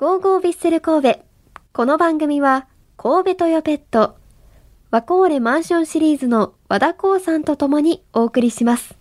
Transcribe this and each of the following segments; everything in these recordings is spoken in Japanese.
ゴーゴービッセル神戸。この番組は、神戸トヨペット、ワコーレマンションシリーズの和田光さんと共にお送りします。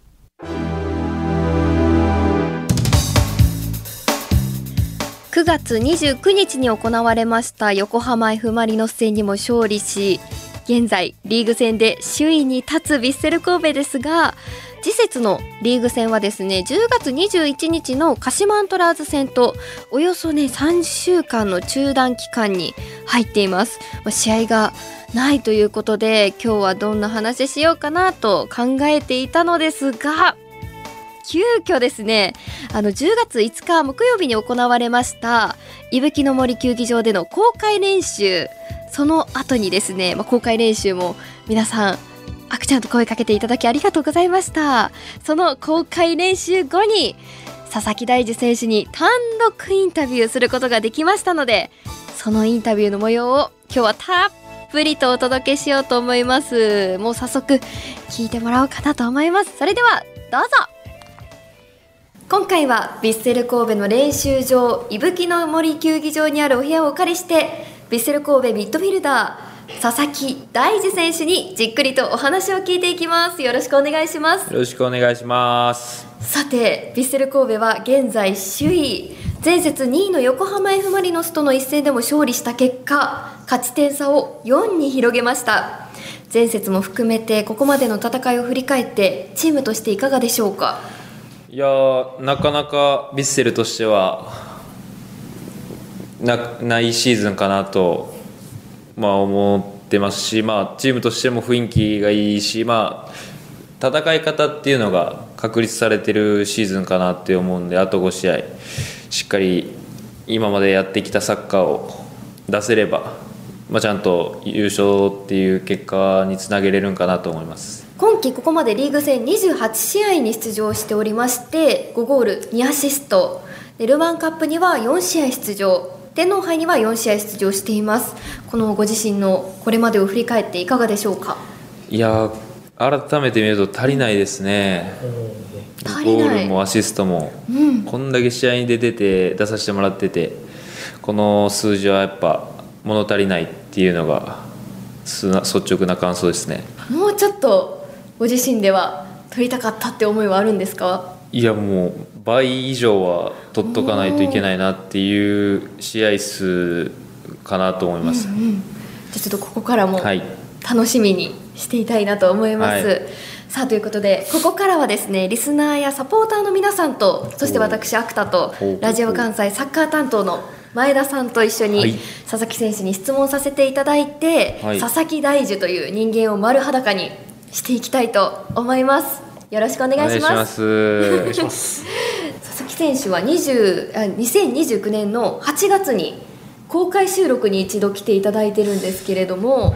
9月29日に行われました横浜 F・ マリノス戦にも勝利し、現在リーグ戦で首位に立つヴィッセル神戸ですが、次節のリーグ戦はですね10月21日の鹿島アントラーズ戦とおよそね3週間の中断期間に入っています、まあ、試合がないということで今日はどんな話しようかなと考えていたのですが急遽ですねあの10月5日木曜日に行われました伊吹の森球技場での公開練習その後にですね、まあ、公開練習も皆さんあくちゃんと声かけていただきありがとうございました。その公開練習後に佐々木大樹選手に単独インタビューすることができましたのでそのインタビューの模様を今日はたっぷりとお届けしようと思います。もう早速聞いてもらおうかなと思います。それではどうぞ。今回はヴィッセル神戸の練習場伊吹の森球技場にあるお部屋をお借りしてヴィッセル神戸ミッドフィルダー佐々木大地選手にじっくりとお話を聞いていきます。よろしくお願いします。よろしくお願いします。さてヴィッセル神戸は現在首位。前節2位の横浜 F・ マリノスとの一戦でも勝利した結果勝ち点差を4に広げました。前節も含めてここまでの戦いを振り返ってチームとしていかがでしょうか？いやなかなかヴィッセルとしてはなないシーズンかなとまあ、思ってますし、まあ、チームとしても雰囲気がいいし、まあ、戦い方っていうのが確立されてるシーズンかなって思うんであと5試合しっかり今までやってきたサッカーを出せれば、まあ、ちゃんと優勝っていう結果につなげれるんかなと思います。今季ここまでリーグ戦28試合に出場しておりまして5ゴール2アシスト。ルヴァンカップには4試合出場。天皇杯には4試合出場しています。このご自身のこれまでを振り返っていかがでしょうか？いや改めて見ると足りないですね。ゴールもアシストも、うん、こんだけ試合に出てて出させてもらっててこの数字はやっぱ物足りないっていうのが率直な感想ですね。もうちょっとご自身では取りたかったって思いはあるんですか？いやもう倍以上は取っとかないといけないなっていう試合数かなと思います、うんうん、じゃあちょっとここからも楽しみにしていたいなと思います、はい、さあということでここからはですねリスナーやサポーターの皆さんとそして私アクタとラジオ関西サッカー担当の前田さんと一緒に佐々木選手に質問させていただいて、はい、佐々木大樹という人間を丸裸にしていきたいと思いますよろしくお願いします。お願いします佐々木選手は20あ2029年の8月に公開収録に一度来ていただいてるんですけれども。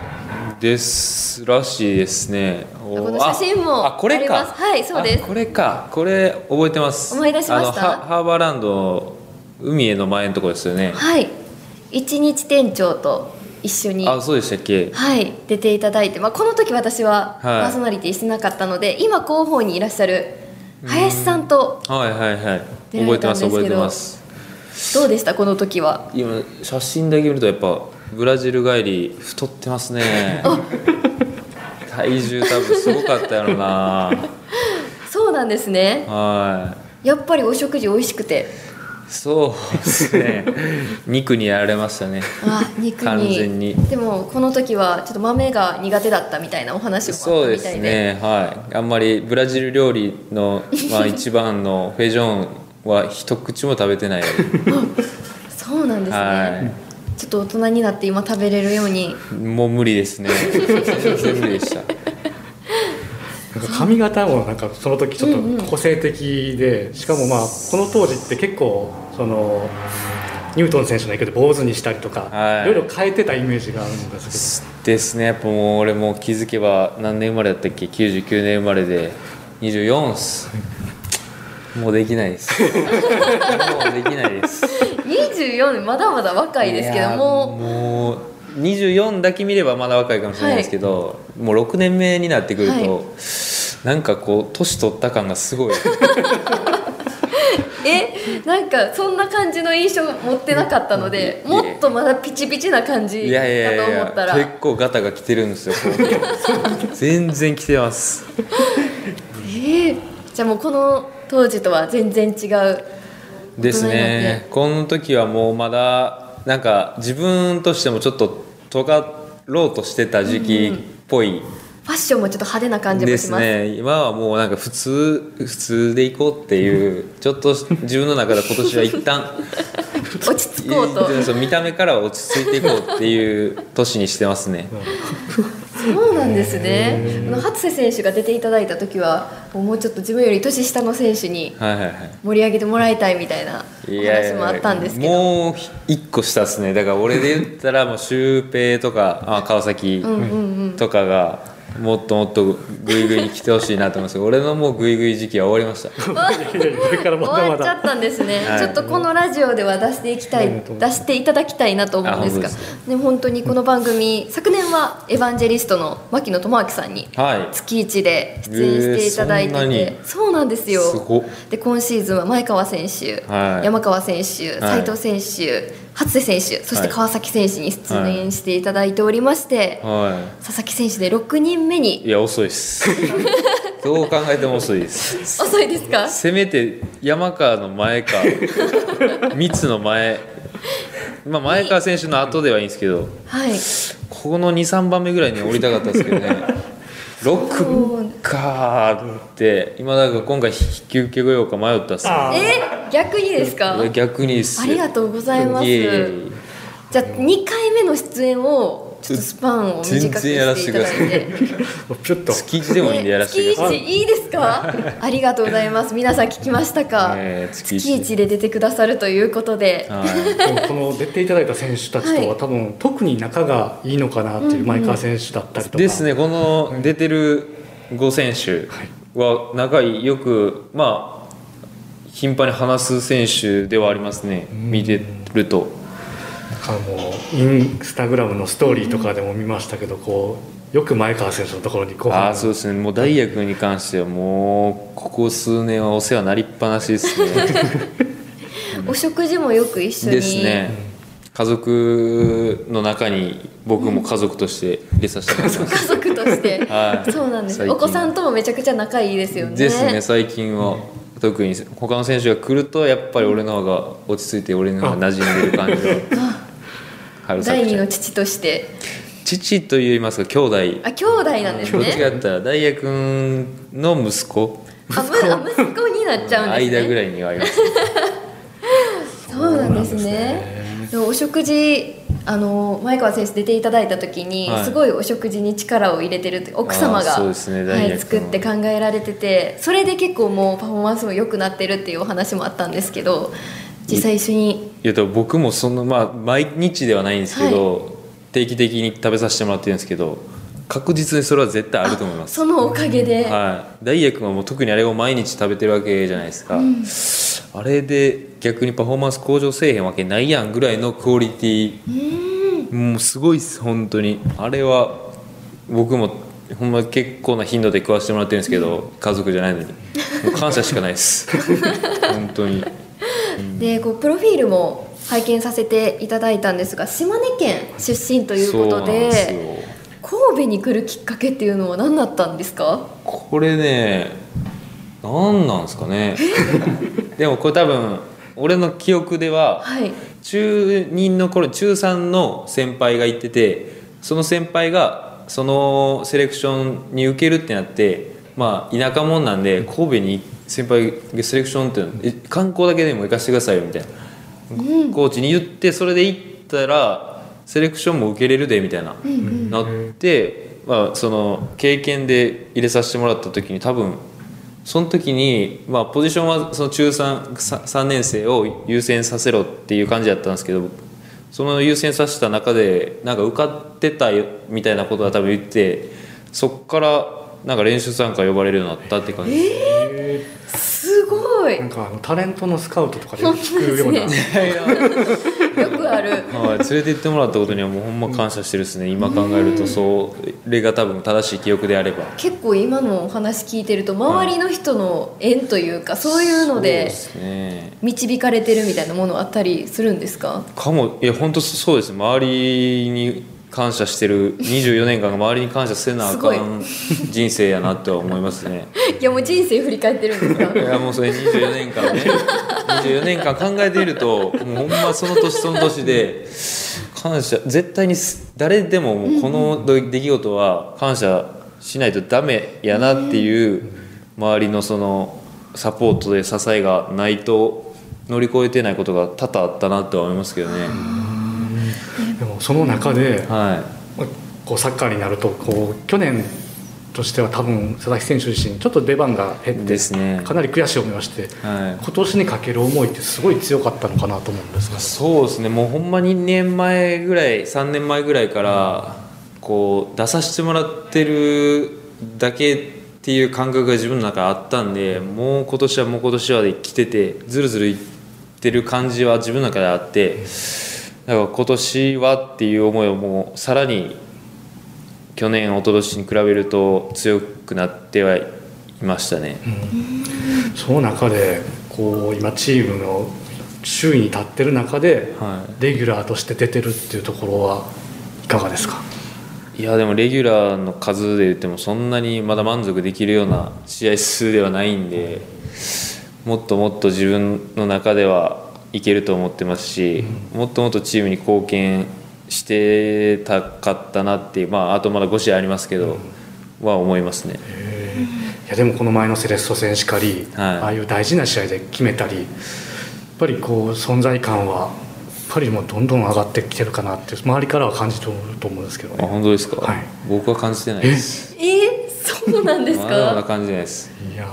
ですらしいですね。この写真もあこれか。はいそうです。これかこれ覚えてます。思い出しました。ハーバーランド海への前のところですよね。はい。一日店長と一緒に。あそうでしたっけ？はい出ていただいて、まあ、この時私はパーソナリティしてなかったので、はい、今広報にいらっしゃる林さんとはいはいはい。覚えてます覚えてます。どうでした？この時は？今写真だけ見るとやっぱブラジル帰り太ってますね。体重多分すごかったやろな。そうなんですね。はい。やっぱりお食事美味しくてそうですね。肉に。やられましたねあ肉に。完全にでもこの時はちょっと豆が苦手だったみたいなお話もそうですね。はい。あんまりブラジル料理の、まあ、一番のフェジョンは一口も食べてない。そうなんですね、はい。ちょっと大人になって今食べれるように。もう無理ですね。全然無理でした髪型もなんかその時ちょっと個性的で、しかもまあこの当時って結構そのニュートン選手の影響で坊主にしたりとか、はい、いろいろ変えてたイメージがあるんですけど。ですねやっぱもう俺も気づけば何年生まれだったっけ？99年生まれで24っす。もうできないです。もうできないです。24まだまだ若いですけどももう24だけ見ればまだ若いかもしれないですけど、はい、もう6年目になってくると、はい、なんかこう年取った感がすごい。えなんかそんな感じの印象持ってなかったのでもっとまだピチピチな感じいやいやいだと思やったら結構ガタが来てるんですよ全然来てます。えーじゃあもうこの当時とは全然違うですね。この時はもうまだなんか自分としてもちょっと尖ろうとしてた時期っぽい。ファッションもちょっと派手な感じもでします。すね。今はもうなんか普通普通でいこうっていう ちょっと自分の中で今年は一旦 落ち着こうと。見た目からは落ち着いていこうっていう年にしてますね そうなんですね。あの初瀬選手が出ていただいた時はもうちょっと自分より年下の選手に盛り上げてもらいたいみたいないお話もあったんですけど。もう一個下ですね。だから俺で言ったらもうシュウペイとかあ川崎とかがもっともっとグイグイに来てほしいなと思います。俺のもうグイグイ時期は終わりました。終わっちゃっだたんですね、はい。ちょっとこのラジオでは出していきたい、うん。出していただきたいなと思うんですがあ本当にこの番組昨年はエヴァンジェリストの牧野智明さんにはい。月一で出演していただいてて、えーそうなんですよ。で今シーズンは前川選手、はい。山川選手はい。斉藤選手初瀬選手そしてはい。川崎選手に出演していただいておりまして、は佐々木選手で6人目いいにや遅いです。どう考えても遅いです。遅いですか？せめて山川の前か 三つの前。まあ前川選手の後ではいいんですけどはい。ここの23番目ぐらいに降りたかったですけどね6かーって今だから今回引き受けようか迷ったっすあえ逆にですか？逆にっす。ありがとうございます。じゃあ2回目の出演をちょっとスパンを短く全然やらしていただい。てせもうピュッと。月1でもいいんでやらせてください、月一いいですか？ありがとうございます。皆さん聞きましたか、えー月月一一で出てくださるということで。この出ていただいた選手たちとは、はい。多分特に仲がいいのかなっていう前川選手だったりとか、ですねこの出てる5選手は仲良くまあ頻繁に話す選手ではありますね。見てるとあのインスタグラムのストーリーとかでも見ましたけどこうよく前川選手のところにああそうですね。もう大学に関してはもうここ数年はお世話になりっぱなしですね。お食事もよく一緒に。ですね。家族の中に僕も家族として入れさせてもらってます。家族として、はい。そうなんです。お子さんともめちゃくちゃ仲いいですよね。ですね。最近は特に他の選手が来るとやっぱり俺の方が落ち着いて俺の方が馴染んでる感じは。春第二の父として。父と言いますか兄弟。あ兄弟なんですね。やった。ら大也君の息子。あむあ息子。になっちゃうんですね。間ぐらいにはあります。そうなんですね。お食事あの前川選手出ていただいた時に、はい。すごいお食事に力を入れてるって奥様が、ね。はい、作って考えられててそれで結構もうパフォーマンスも良くなってるっていうお話もあったんですけど実際一緒に。いや僕もそのまあ毎日ではないんですけど、定期的に食べさせてもらってるんですけど確実にそれは絶対あると思います。そのおかげで、はい、ダイヤ君はもう特にあれを毎日食べてるわけじゃないですか、あれで逆にパフォーマンス向上せえへんわけないやんぐらいのクオリティ。もうすごいっす本当に。あれは僕もほんま結構な頻度で食わせてもらってるんですけど、家族じゃないのに。もう感謝しかないです。本当にでこうプロフィールも拝見させていただいたんですが島根県出身ということで神戸に来るきっかけっていうのは何だったんですか？これね何なんですかね。でもこれ多分俺の記憶でははい。中2の頃中3の先輩が行っててその先輩がそのセレクションに受けるってなってまあ田舎者なんで神戸に先輩がセレクションってえ観光だけでも行かせてくださいよみたいな、コーチに言ってそれで行ったらセレクションも受けれるでみたいな、なって、まあ、その経験で入れさせてもらった時に多分その時に、まあ、ポジションはその中 3, 3年生を優先させろっていう感じだったんですけどその優先させた中でなんか受かってたよみたいなことは多分言ってそっからなんか練習参加呼ばれるようになったって感じ、すごごい。なんかあのタレントのスカウトとかで聞くような、よくある。はい、連れて行ってもらったことにはもうほんま感謝してるですね。今考えるとそれが多分正しい記憶であれば。結構今のお話聞いてると周りの人の縁というかそういうのでそうですね。導かれてるみたいなものあったりするんですか？かも。いや本当そうです。周りに感謝してる24年間が周りに感謝せなあかん人生やなとは思いますね。いやもう人生振り返ってるんですか？いやもうそれ24年間ね。24年間考えているともうほんまその年その年で感謝絶対にす誰でももうこの出来事は感謝しないとダメやなっていう周りのそのサポートで支えがないと乗り越えてないことが多々あったなとは思いますけどね。その中ではこうサッカーになるとこう去年としては多分佐々木選手自身ちょっと出番が減い、ってですね。かなり悔しい思いをしてはい。今年にかける思いってすごい強かったのかなと思うんですがそうですね。もうほんま2年前ぐらい3年前ぐらいからこう出させてもらってるだけっていう感覚が自分の中にあったんでもう今年はもう今年はで来ててずるずるいってる感じは自分の中であってだから今年はっていう思いをもうさらに去年一昨年に比べると強くなってはいましたね。その中でこう今チームの周囲に立ってる中ではい。レギュラーとして出てるっていうところはいかがですか？いやでもレギュラーの数で言ってもそんなにまだ満足できるような試合数ではないんでもっともっと自分の中ではいけると思ってますし、もっともっとチームに貢献してたかったなっていうまああとまだ5試合ありますけど、は思いますね。いやでもこの前のセレッソ戦しかり、はい。ああいう大事な試合で決めたりやっぱりこう存在感はやっぱりもうどんどん上がってきてるかなって周りからは感じてると思うんですけどあね本当ですか、はい。僕は感じてないです。え？ー、そうなんですまだまだか感じてないです。いや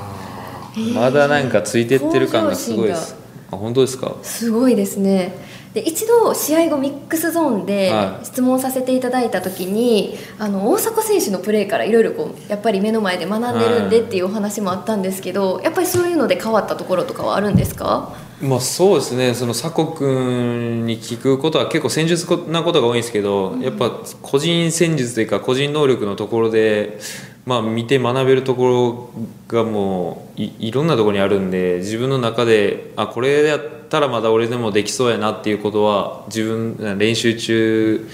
まだなんかついてってる感がすごいです。あ本当ですか？すごいですね。で一度試合後ミックスゾーンではい。質問させていただいた時に、あの大迫選手のプレーからいろいろこうやっぱり目の前で学んでるんでっていうお話もあったんですけど、やっぱりそういうので変わったところとかはあるんですか？まあそうですね。その佐古君に聞くことは結構戦術なことが多いんですけど、やっぱ個人戦術というか個人能力のところで、まあ、見て学べるところがもういろんなところにあるんで自分の中であこれやったらまだ俺でもできそうやなっていうことは自分練習中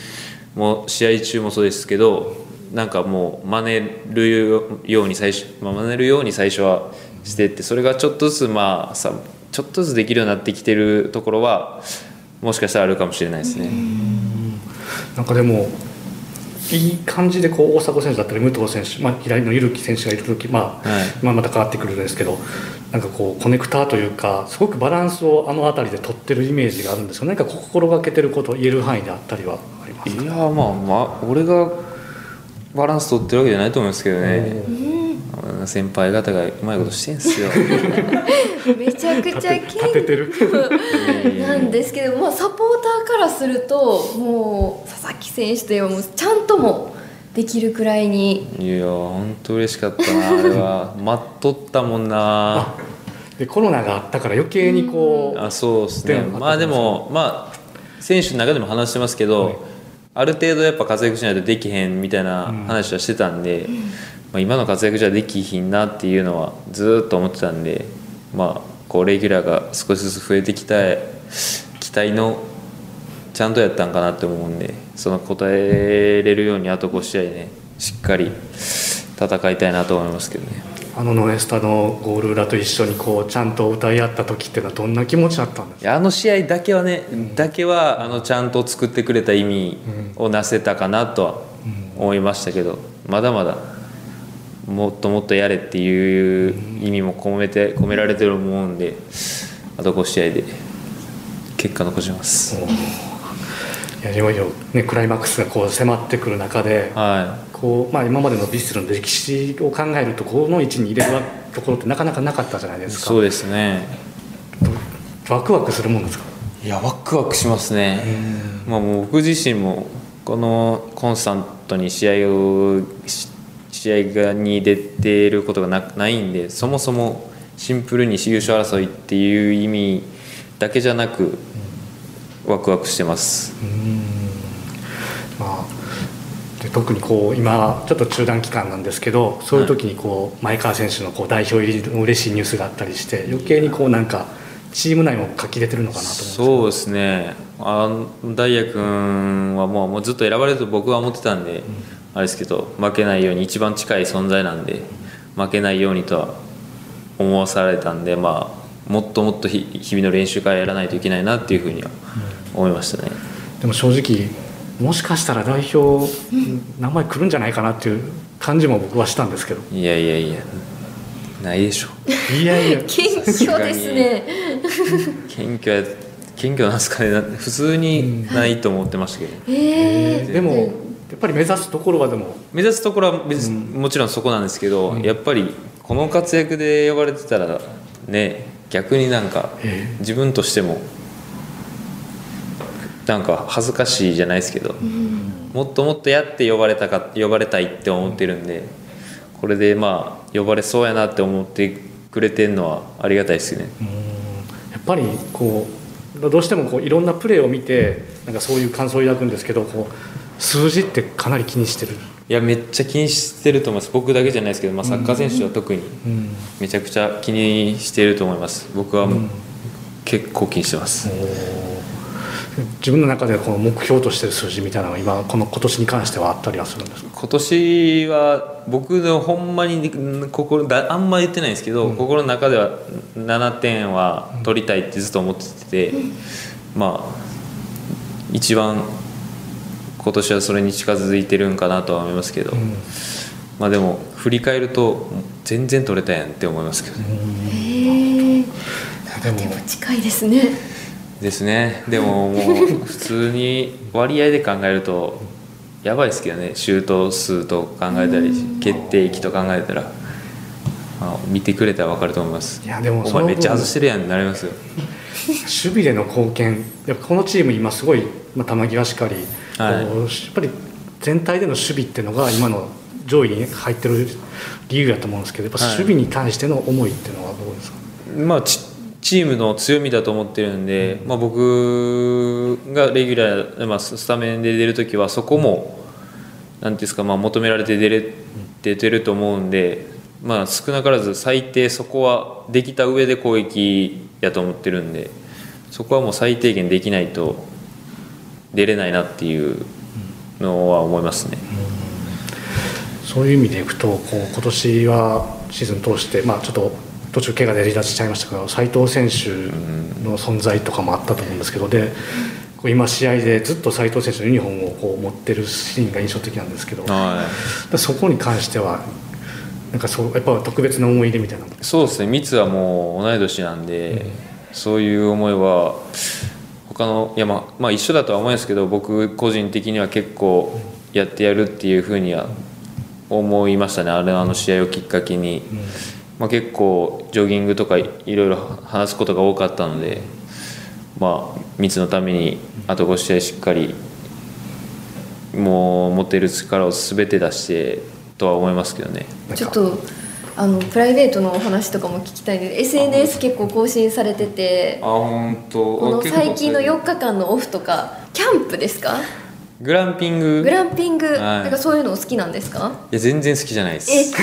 も試合中もそうですけどなんかもう真似るように最初、まあ、真似るように最初はしてってそれがちょっとずつまあさちょっとずつできるようになってきてるところはもしかしたらあるかもしれないですね。ーなんかでもいい感じでこう大迫選手だったり武藤選手、まあ、左のゆるき選手がいる時、まあはい。まあ、また変わってくるんですけどなんかこうコネクターというかすごくバランスをあの辺りで取ってるイメージがあるんですが何か心がけてること言える範囲であったりはありますか？いやまあまあ俺がバランス取ってるわけじゃないと思いますけどね先輩方がうまいことしてんすよ。めちゃくちゃ立て立ててる。謙なんですけど、まあ、サポーターからするともう佐々木選手といえばもうちゃんともできるくらいに。いや本当嬉しかったなあれは。待っとったもんな。でコロナがあったから余計にこうあそうですね。まあでもまあ選手の中でも話してますけど、はい。ある程度やっぱ活躍しないとできへんみたいな話はしてたんで、まあ、今の活躍じゃできひんなっていうのはずーっと思ってたんでまあこうレギュラーが少しずつ増えてきた期待のちゃんとやったんかなって思うんでその答えれるようにあと5試合ねしっかり戦いたいなと思いますけどね。あのノエスタのゴール裏と一緒にこうちゃんと歌い合った時っていうのはどんな気持ちだったんですか？あの試合だけはね、だけはあのちゃんと作ってくれた意味をなせたかなとは思いましたけど、まだまだもっともっとやれっていう意味も込めて込められてると思うんであと5試合で結果残します。いやいよいよ、ね、クライマックスがこう迫ってくる中ではこう、まあ、今までのヴィッセルの歴史を考えるとこの位置に入れるところってなかなかなかったじゃないでい、すか。そうですね。ワクワクするもんですか？いやワクワクしますね、まあ、もう僕自身もこのコンスタントに試合をし試合がに出ていることがなないんでそもそもシンプルに優勝争いっていう意味だけじゃなくワクワクしてます。まあ、で特にこう今ちょっと中断期間なんですけどそういう時にこう、前川選手のこう代表入りの嬉しいニュースがあったりして余計にこうなんかチーム内も書き出てるのかなとそうですね。あダイヤ君はもうもうずっと選ばれると僕は思ってたんで、うん、あれですけど負けないように一番近い存在なんで負けないようにとは思わされたんでまあもっともっと日々の練習からやらないといけないなっていうふうには思いましたね、うん、でも正直もしかしたら代表名前来るんじゃないかなっていう感じも僕はしたんですけど。いやいやいやないでしょいやいや。謙虚ですね。謙虚や謙虚なんですかね。普通にないと思ってましたけど、えー、でもやっぱり目指すところはでも。目指すところは、うん、もちろんそこなんですけど、うん、やっぱりこの活躍で呼ばれてたらね逆になんか自分としてもなんか恥ずかしいじゃないですけど、うん、もっともっとやって呼ばれたか呼ばれたいって思ってるんでこれでまあ呼ばれそうやなって思ってくれてるのはありがたいですね。やっぱりこうどうしてもこういろんなプレーを見てなんかそういう感想を抱くんですけどこう数字ってかなり気にしてる。いやめっちゃ気にしてると思います。僕だけじゃないですけど、まあ、サッカー選手は特にめちゃくちゃ気にしていると思います。僕は結構気にしてます、自分の中でこの目標としてる数字みたいなのは今この今年に関してはあったりはするんですか？今年は僕のほんまに心だあんま言ってないんですけど、うん、心の中では7点は取りたいってずっと思ってて、うん、まあ一番今年はそれに近づいてるんかなとは思いますけど、うん、まあでも振り返ると全然取れたやんって思いますけどね。へえでも。近いですね。ですね。でももう普通に割合で考えるとやばいですけどね。シュート数と考えたり決定機と考えたら。あ見てくれたら分かると思います。いやでもお前めっちゃ外してるやんってなりますよ守備での貢献。このチーム今すごい、まあ、球際しかり。はい、やっぱり全体での守備っていうのが今の上位に入ってる理由やと思うんですけどやっぱ守備に対しての思いっていうのはどうですか、はい、まあチームの強みだと思ってるんで、まあ、僕がレギュラー、まあ、スタメンで出る時はそこも何ていうんですか、まあ、求められて出れ出てると思うんで、まあ、少なからず最低そこはできた上で攻撃やと思ってるんでそこはもう最低限できないと出れないなっていうのは思いますね。そういう意味でいくとこう今年はシーズン通して、まあ、ちょっと途中怪我で離脱しちゃいましたけど斉藤選手の存在とかもあったと思うんですけどで今試合でずっと斉藤選手のユニフォームをこう持ってるシーンが印象的なんですけど、はい、そこに関してはなんかそうやっぱ特別な思い出みたいな。そうですね。三つはもう同い年なんで、うん、そういう思いは他のいやまあ、まあ一緒だとは思うんですけど僕個人的には結構やってやるっていうふうには思いましたね。あれあの試合をきっかけに、まあ、結構ジョギングとかいろいろ話すことが多かったのでまあ密のためにあと5試合しっかりもう持てる力を全て出してとは思いますけどね。ちょっとあのプライベートのお話とかも聞きたいで SNS 結構更新されててあ本当。この最近の4日間のオフとかキャンプですか？グランピング。グランピング、はい、なんかそういうの好きなんですか？いや全然好きじゃないです。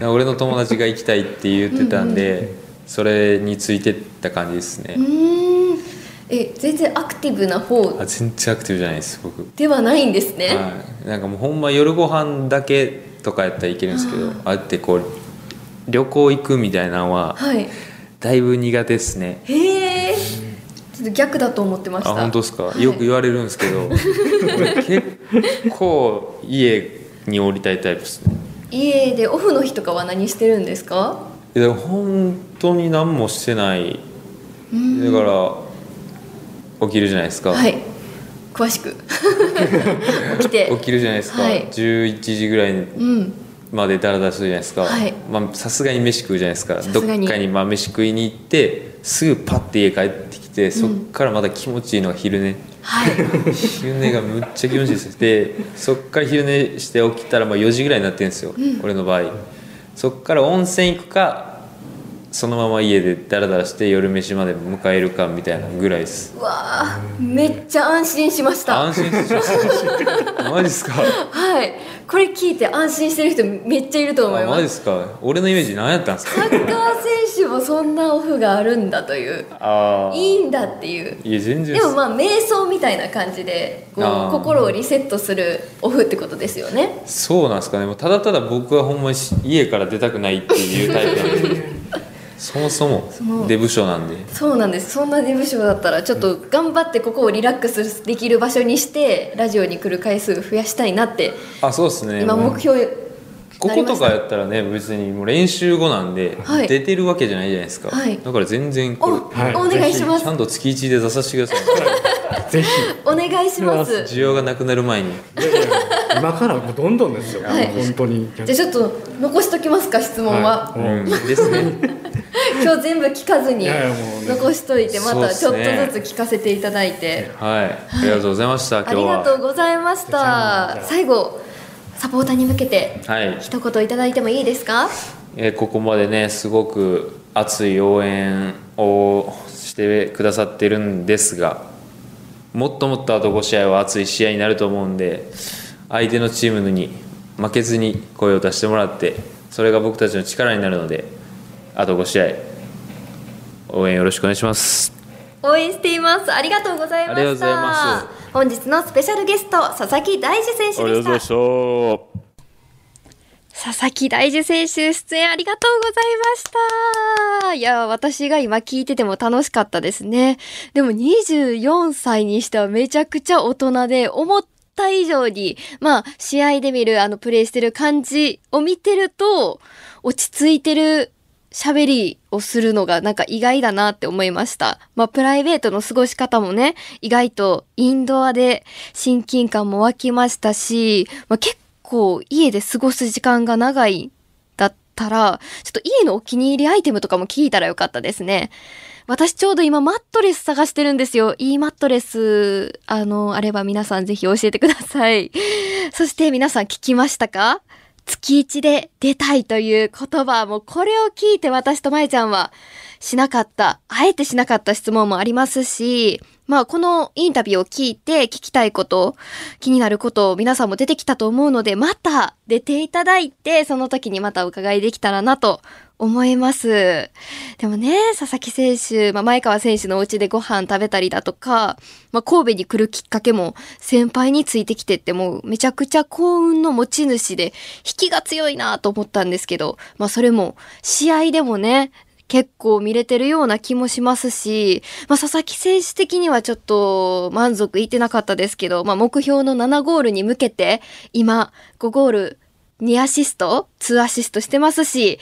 俺の友達が行きたいって言ってたんでうん、それについてった感じですねえ全然アクティブな方あ全然アクティブじゃないです僕。ではないんですね、はい、なんかもうほんま夜ご飯だけとかやったらいけるんですけどあってこう旅行行くみたいなのは、はい、だいぶ苦手ですね。へえちょっと逆だと思ってました。あ本当ですか、はい、よく言われるんですけど結構家に降りたいタイプですね。家でオフの日とかは何してるんですか？いや本当に何もしてない。だから起きるじゃないですか。はい。詳しく。起きて。起きるじゃないですか、はい、11時ぐらいまでダラダラするじゃないですか。さすがに飯食うじゃないですか。どっかにまあ飯食いに行ってすぐパッて家帰ってきて、そっからまた気持ちいいのが昼寝、はい、昼寝がむっちゃ気持ちいいですでそっから昼寝して起きたらまあ4時ぐらいになってるんですよ、うん、俺の場合。そっから温泉行くかそのまま家でダラダラして夜飯まで迎えるかみたいなぐらいです。うわあめっちゃ安心しました。安心しました。マジですか？はい。これ聞いて安心してる人めっちゃいると思いあます。マジですか？俺のイメージ何やったんですか？サッカー選手もそんなオフがあるんだという。ああいいんだっていう。いや全然でもまあ瞑想みたいな感じでこう心をリセットするオフってことですよね。そうなんですかね。もうただただ僕はほんまにし家から出たくないっていうタイプなんで そもそものデブ症なんで。そうなんです。そんな事務所だったらちょっと頑張ってここをリラックスできる場所にしてラジオに来る回数増やしたいなってあそうですね。今目標こことかやったらね別にもう練習後なんで、はい。出てるわけじゃないじゃないですか、はい。だから全然お、これはい。お願いします。ちゃんと月1で出させてください。ぜひ。お願いします。需要がなくなる前に。今からもうどんどんですよ、はい。本当に。じゃあちょっと残しときますか質問は、はい。うん。ですね 今日全部聞かずに残しといてまたちょっとずつ聞かせていただいて、はい。ありがとうございました、ありがとうございました。最後サポーターに向けてはい、一言いただいてもいいですか？えーここまでねすごく熱い応援をしてくださってるんですがもっともっとあと5試合は熱い試合になると思うんで相手のチームに負けずに声を出してもらってそれが僕たちの力になるのであと5試合。応援よろしくお願いします。応援しています。ありがとうございました。ありがとうございま本日のスペシャルゲスト佐々木大地選手でした。した佐々木大樹選手出演ありがとうございました。いや、私が今聞いてても楽しかったですね。でも24歳にしてはめちゃくちゃ大人で思った以上に、まあ試合で見るあのプレイしてる感じを見てると落ち着いてる喋りをするのがなんか意外だなって思いました。まあプライベートの過ごし方もね、意外とインドアで親近感も湧きましたし、まあ結構家で過ごす時間が長いだったら、ちょっと家のお気に入りアイテムとかも聞いたらよかったですね。私ちょうど今マットレス探してるんですよ。いいマットレス、あの、あれば皆さんぜひ教えてください。そして皆さん聞きましたか？月一で出たいという言葉、もうこれを聞いて私とまえちゃんはしなかった、あえてしなかった質問もありますし、まあこのインタビューを聞いて聞きたいこと、気になることを皆さんも出てきたと思うので、また出ていただいて、その時にまたお伺いできたらなと思います。でもね、佐々木選手、まあ、前川選手のお家でご飯食べたりだとか、まあ、神戸に来るきっかけも先輩についてきてってもうめちゃくちゃ幸運の持ち主で引きが強いなと思ったんですけど、まあそれも試合でもね、結構見れてるような気もしますし、まあ、佐々木選手的にはちょっと満足いってなかったですけど、まあ、目標の7ゴールに向けて、今、5ゴール、2アシスト ?2 アシストしてますし、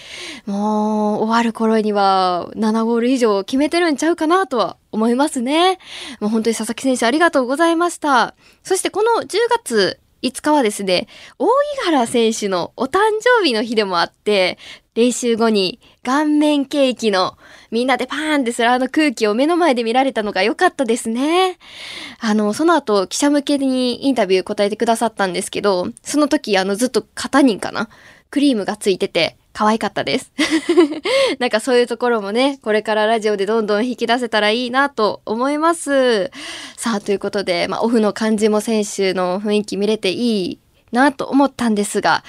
もう終わる頃には7ゴール以上決めてるんちゃうかなとは思いますね。もう本当に佐々木選手ありがとうございました。そしてこの10月5日はですね、大井原選手のお誕生日の日でもあって、練習後に顔面ケーキのみんなでパーンってするあの空気を目の前で見られたのが良かったですね。あの、その後記者向けにインタビュー答えてくださったんですけど、その時あのずっと肩人かなクリームがついてて可愛かったです。なんかそういうところもね、これからラジオでどんどん引き出せたらいいなと思います。さあ、ということで、まあオフの感じも選手の雰囲気見れていいなと思ったんですが、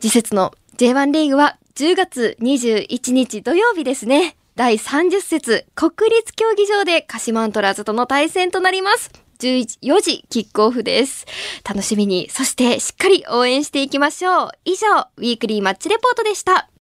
次節の J1 リーグは10月21日土曜日ですね。第30節国立競技場で鹿島アントラーズとの対戦となります。14時キックオフです。楽しみに、そしてしっかり応援していきましょう。以上、ウィークリーマッチレポートでした。